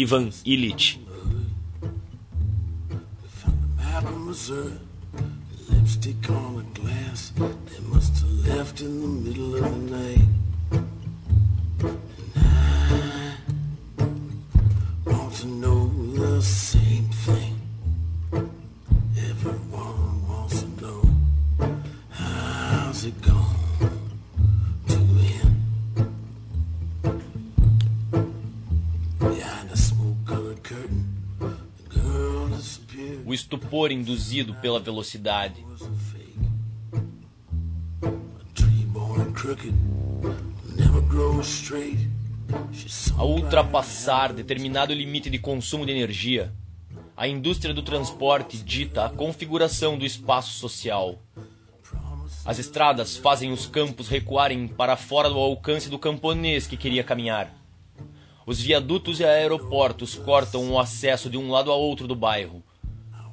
Ivan Illich. Lipstick on a glass. They must have left in the middle of the night. O estupor induzido pela velocidade. was a fake. A tree born crooked never grows straight. She saw A ultrapassar determinado limite de consumo de energia, a indústria do transporte dita a configuração do espaço social. As estradas fazem os campos recuarem para fora do alcance do camponês que queria caminhar. Os viadutos e aeroportos cortam o acesso de um lado a outro do bairro,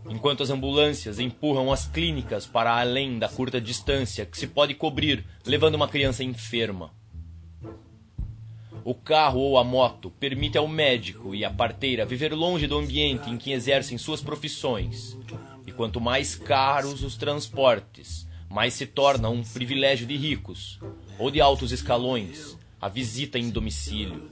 enquanto as ambulâncias empurram as clínicas para além da curta distância que se pode cobrir levando uma criança enferma. O carro ou a moto permite ao médico e à parteira viver longe do ambiente em que exercem suas profissões. E quanto mais caros os transportes, mais se torna um privilégio de ricos ou de altos escalões a visita em domicílio.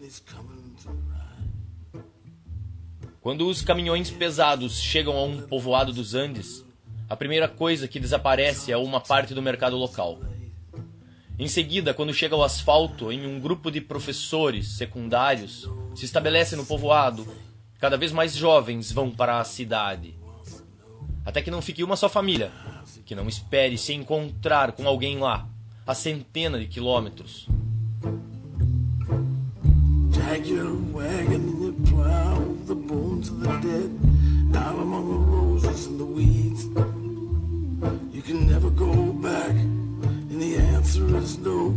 Quando os caminhões pesados chegam a um povoado dos Andes, a primeira coisa que desaparece é uma parte do mercado local. Em seguida, quando chega o asfalto, em um grupo de professores secundários se estabelece no povoado. Cada vez mais jovens vão para a cidade. Até que não fique uma só família, que não espere se encontrar com alguém lá, a centenas de quilômetros. Wagon you plow the bones of the dead down among the roses and the weeds. You can never go back, and the answer is no.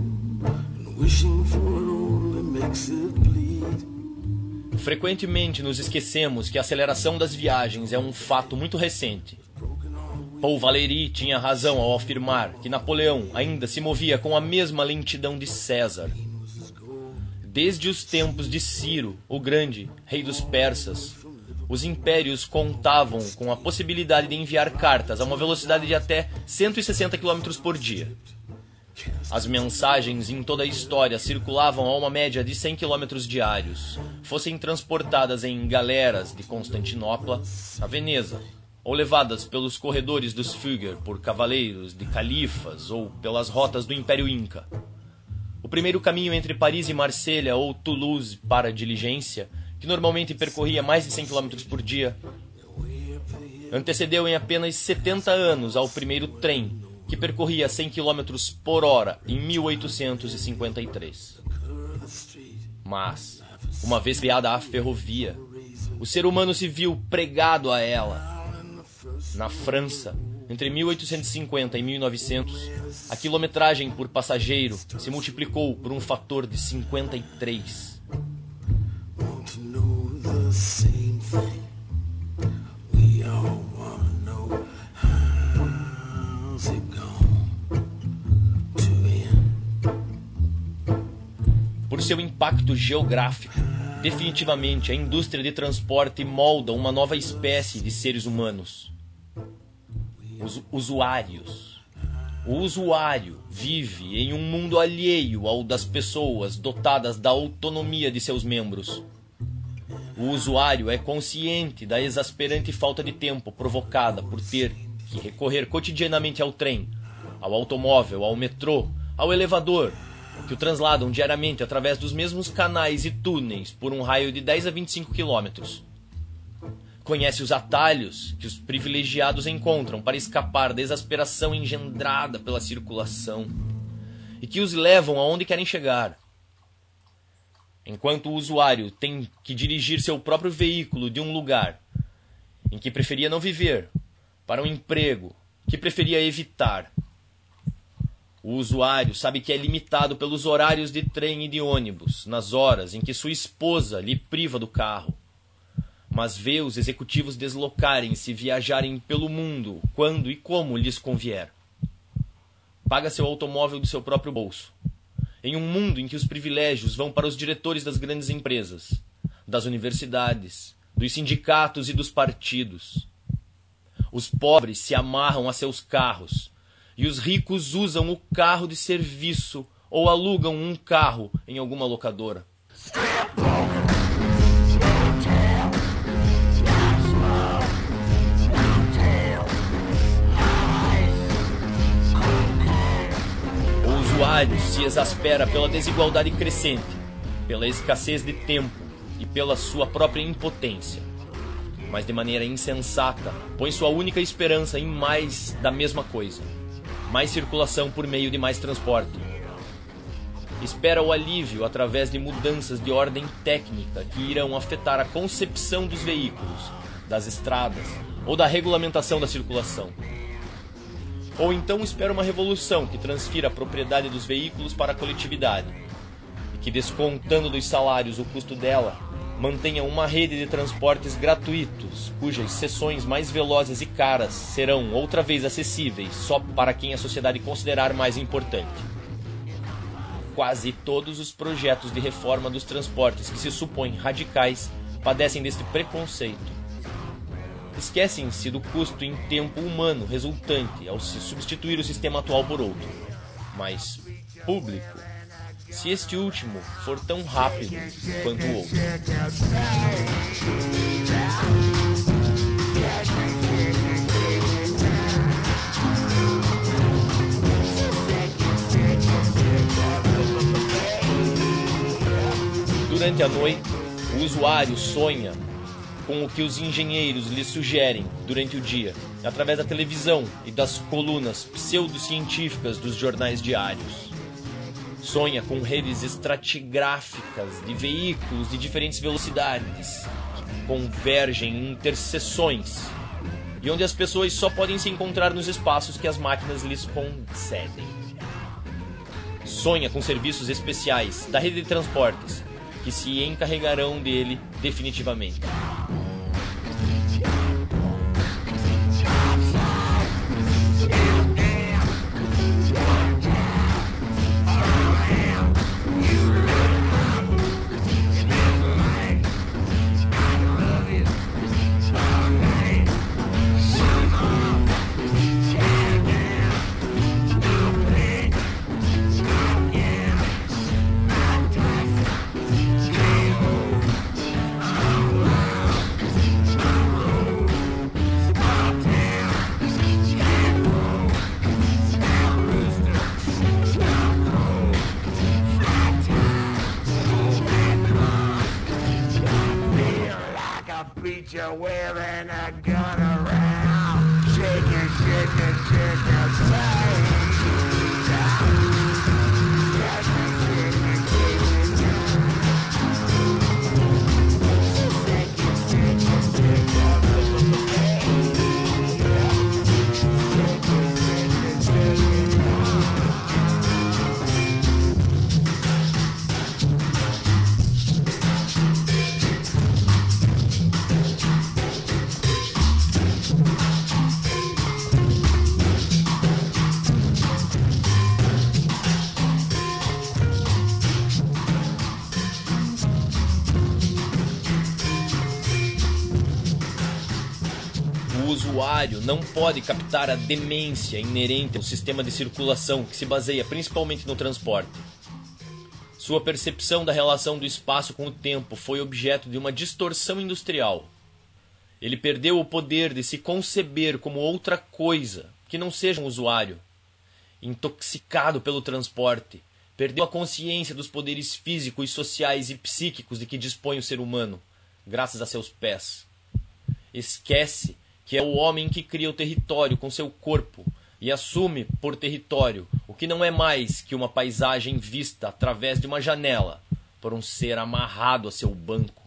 And wishing for it only makes it bleed. Frequentemente nos esquecemos que a aceleração das viagens é um fato muito recente. Paul Valéry tinha razão ao afirmar que Napoleão ainda se movia com a mesma lentidão de César. Desde os tempos de Ciro, o Grande, rei dos persas, os impérios contavam com a possibilidade de enviar cartas a uma velocidade de até 160 km por dia. As mensagens em toda a história circulavam a uma média de 100 km diários, fossem transportadas em galeras de Constantinopla a Veneza, ou levadas pelos corredores dos Fugger por cavaleiros de califas ou pelas rotas do Império Inca. O primeiro caminho entre Paris e Marselha ou Toulouse para diligência, que normalmente percorria mais de 100 km por dia, antecedeu em apenas 70 anos ao primeiro trem, que percorria 100 km por hora em 1853. Mas, uma vez criada a ferrovia, o ser humano se viu pregado a ela. Na França, entre 1850 e 1900, a quilometragem por passageiro se multiplicou por um fator de 53. Want to know the same thing. We all wanna know how's it going to end. Por seu impacto geográfico, definitivamente a indústria de transporte molda uma nova espécie de seres humanos. Os usuários. O usuário vive em um mundo alheio ao das pessoas dotadas da autonomia de seus membros. O usuário é consciente da exasperante falta de tempo provocada por ter que recorrer cotidianamente ao trem, ao automóvel, ao metrô, ao elevador, que o transladam diariamente através dos mesmos canais e túneis por um raio de 10 a 25 quilômetros. Conhece os atalhos que os privilegiados encontram para escapar da exasperação engendrada pela circulação e que os levam aonde querem chegar. Enquanto o usuário tem que dirigir seu próprio veículo de um lugar em que preferia não viver para um emprego que preferia evitar. O usuário sabe que é limitado pelos horários de trem e de ônibus, nas horas em que sua esposa lhe priva do carro mas vê os executivos deslocarem-se e viajarem pelo mundo quando e como lhes convier. Paga seu automóvel do seu próprio bolso. Em um mundo em que os privilégios vão para os diretores das grandes empresas, das universidades, dos sindicatos e dos partidos. Os pobres se amarram a seus carros e os ricos usam o carro de serviço ou alugam um carro em alguma locadora. Usuário se exaspera pela desigualdade crescente, pela escassez de tempo e pela sua própria impotência. Mas de maneira insensata, põe sua única esperança em mais da mesma coisa: mais circulação por meio de mais transporte. Espera o alívio através de mudanças de ordem técnica que irão afetar a concepção dos veículos, das estradas ou da regulamentação da circulação ou então espera uma revolução que transfira a propriedade dos veículos para a coletividade e que, descontando dos salários o custo dela, mantenha uma rede de transportes gratuitos, cujas seções mais velozes e caras serão outra vez acessíveis só para quem a sociedade considerar mais importante. Quase todos os projetos de reforma dos transportes que se supõem radicais padecem deste preconceito esquecem-se do custo em tempo humano resultante ao se substituir o sistema atual por outro. Mas público, se este último for tão rápido quanto o outro. Durante a noite, o usuário sonha com o que os engenheiros lhe sugerem durante o dia, através da televisão e das colunas pseudocientíficas dos jornais diários. Sonha com redes estratigráficas de veículos de diferentes velocidades que convergem em interseções e onde as pessoas só podem se encontrar nos espaços que as máquinas lhes concedem. Sonha com serviços especiais da rede de transportes que se encarregarão dele definitivamente. Wearing a gun around. Shaking, shaking, shaking, usuário não pode captar a demência inerente ao sistema de circulação que se baseia principalmente no transporte. Sua percepção da relação do espaço com o tempo foi objeto de uma distorção industrial. Ele perdeu o poder de se conceber como outra coisa que não seja um usuário. Intoxicado pelo transporte, perdeu a consciência dos poderes físicos, sociais e psíquicos de que dispõe o ser humano, graças a seus pés. Esquece que é o homem que cria o território com seu corpo e assume por território o que não é mais que uma paisagem vista através de uma janela por um ser amarrado a seu banco.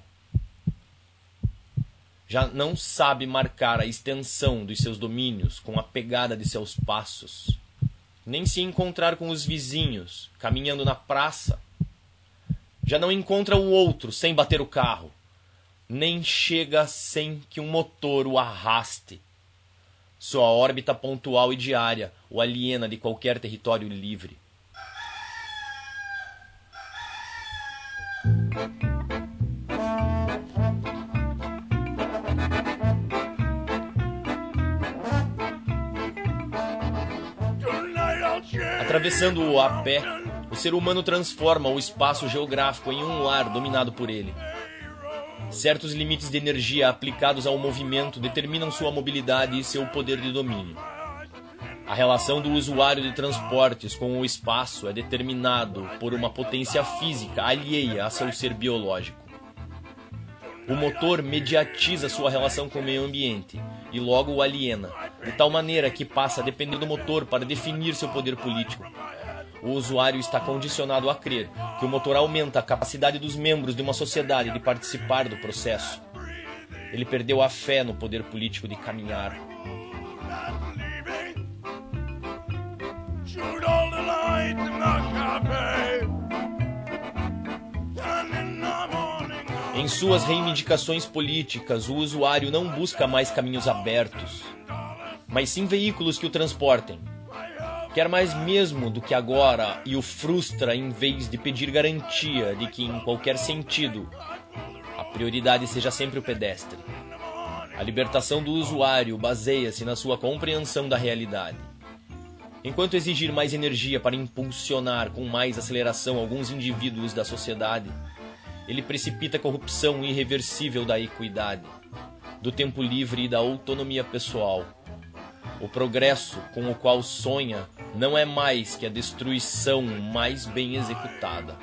Já não sabe marcar a extensão dos seus domínios com a pegada de seus passos, nem se encontrar com os vizinhos caminhando na praça. Já não encontra o outro sem bater o carro nem chega sem que um motor o arraste. Sua órbita pontual e diária o aliena de qualquer território livre. Atravessando-o a pé, o ser humano transforma o espaço geográfico em um lar dominado por ele. Certos limites de energia aplicados ao movimento determinam sua mobilidade e seu poder de domínio. A relação do usuário de transportes com o espaço é determinado por uma potência física alheia a seu ser biológico. O motor mediatiza sua relação com o meio ambiente e logo o aliena, de tal maneira que passa a depender do motor para definir seu poder político, o usuário está condicionado a crer que o motor aumenta a capacidade dos membros de uma sociedade de participar do processo. Ele perdeu a fé no poder político de caminhar. Em suas reivindicações políticas, o usuário não busca mais caminhos abertos, mas sim veículos que o transportem quer mais mesmo do que agora e o frustra em vez de pedir garantia de que, em qualquer sentido, a prioridade seja sempre o pedestre. A libertação do usuário baseia-se na sua compreensão da realidade. Enquanto exigir mais energia para impulsionar com mais aceleração alguns indivíduos da sociedade, ele precipita a corrupção irreversível da equidade, do tempo livre e da autonomia pessoal o progresso com o qual sonha não é mais que a destruição mais bem executada.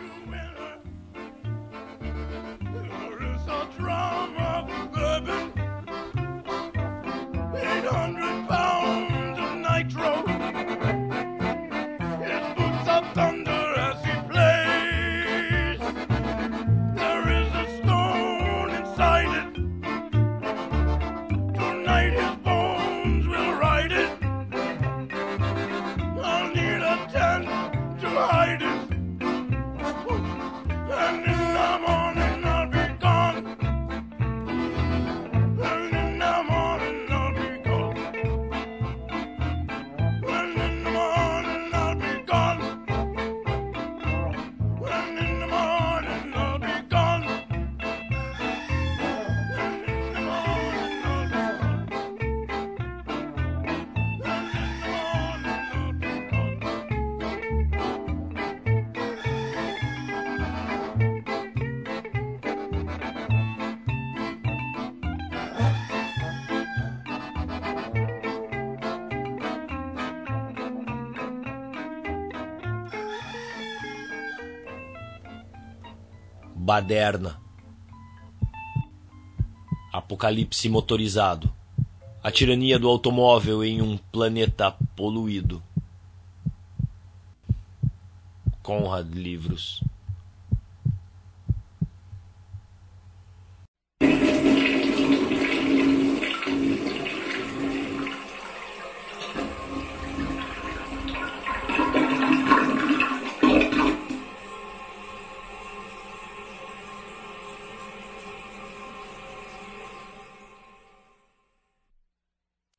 Baderna. Apocalipse motorizado. A tirania do automóvel em um planeta poluído. Conrad Livros